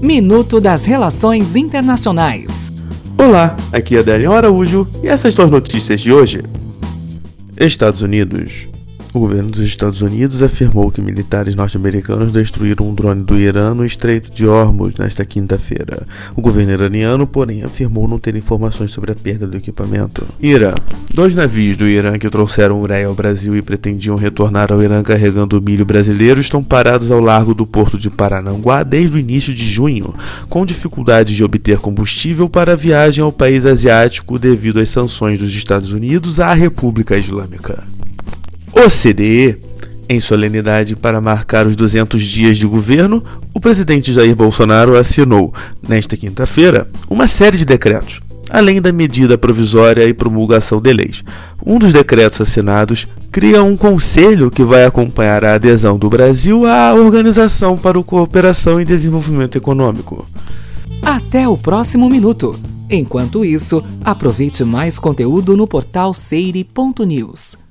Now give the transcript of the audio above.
Minuto das Relações Internacionais. Olá, aqui é Adélio Araújo e essas são as notícias de hoje. Estados Unidos o governo dos Estados Unidos afirmou que militares norte-americanos destruíram um drone do Irã no Estreito de Hormuz nesta quinta-feira. O governo iraniano, porém, afirmou não ter informações sobre a perda do equipamento. Irã. Dois navios do Irã que trouxeram ureia ao Brasil e pretendiam retornar ao Irã carregando milho brasileiro estão parados ao largo do porto de Parananguá desde o início de junho, com dificuldade de obter combustível para a viagem ao país asiático devido às sanções dos Estados Unidos à República Islâmica. OCDE. Em solenidade para marcar os 200 dias de governo, o presidente Jair Bolsonaro assinou, nesta quinta-feira, uma série de decretos, além da medida provisória e promulgação de leis. Um dos decretos assinados cria um conselho que vai acompanhar a adesão do Brasil à Organização para a Cooperação e Desenvolvimento Econômico. Até o próximo minuto. Enquanto isso, aproveite mais conteúdo no portal seire.news.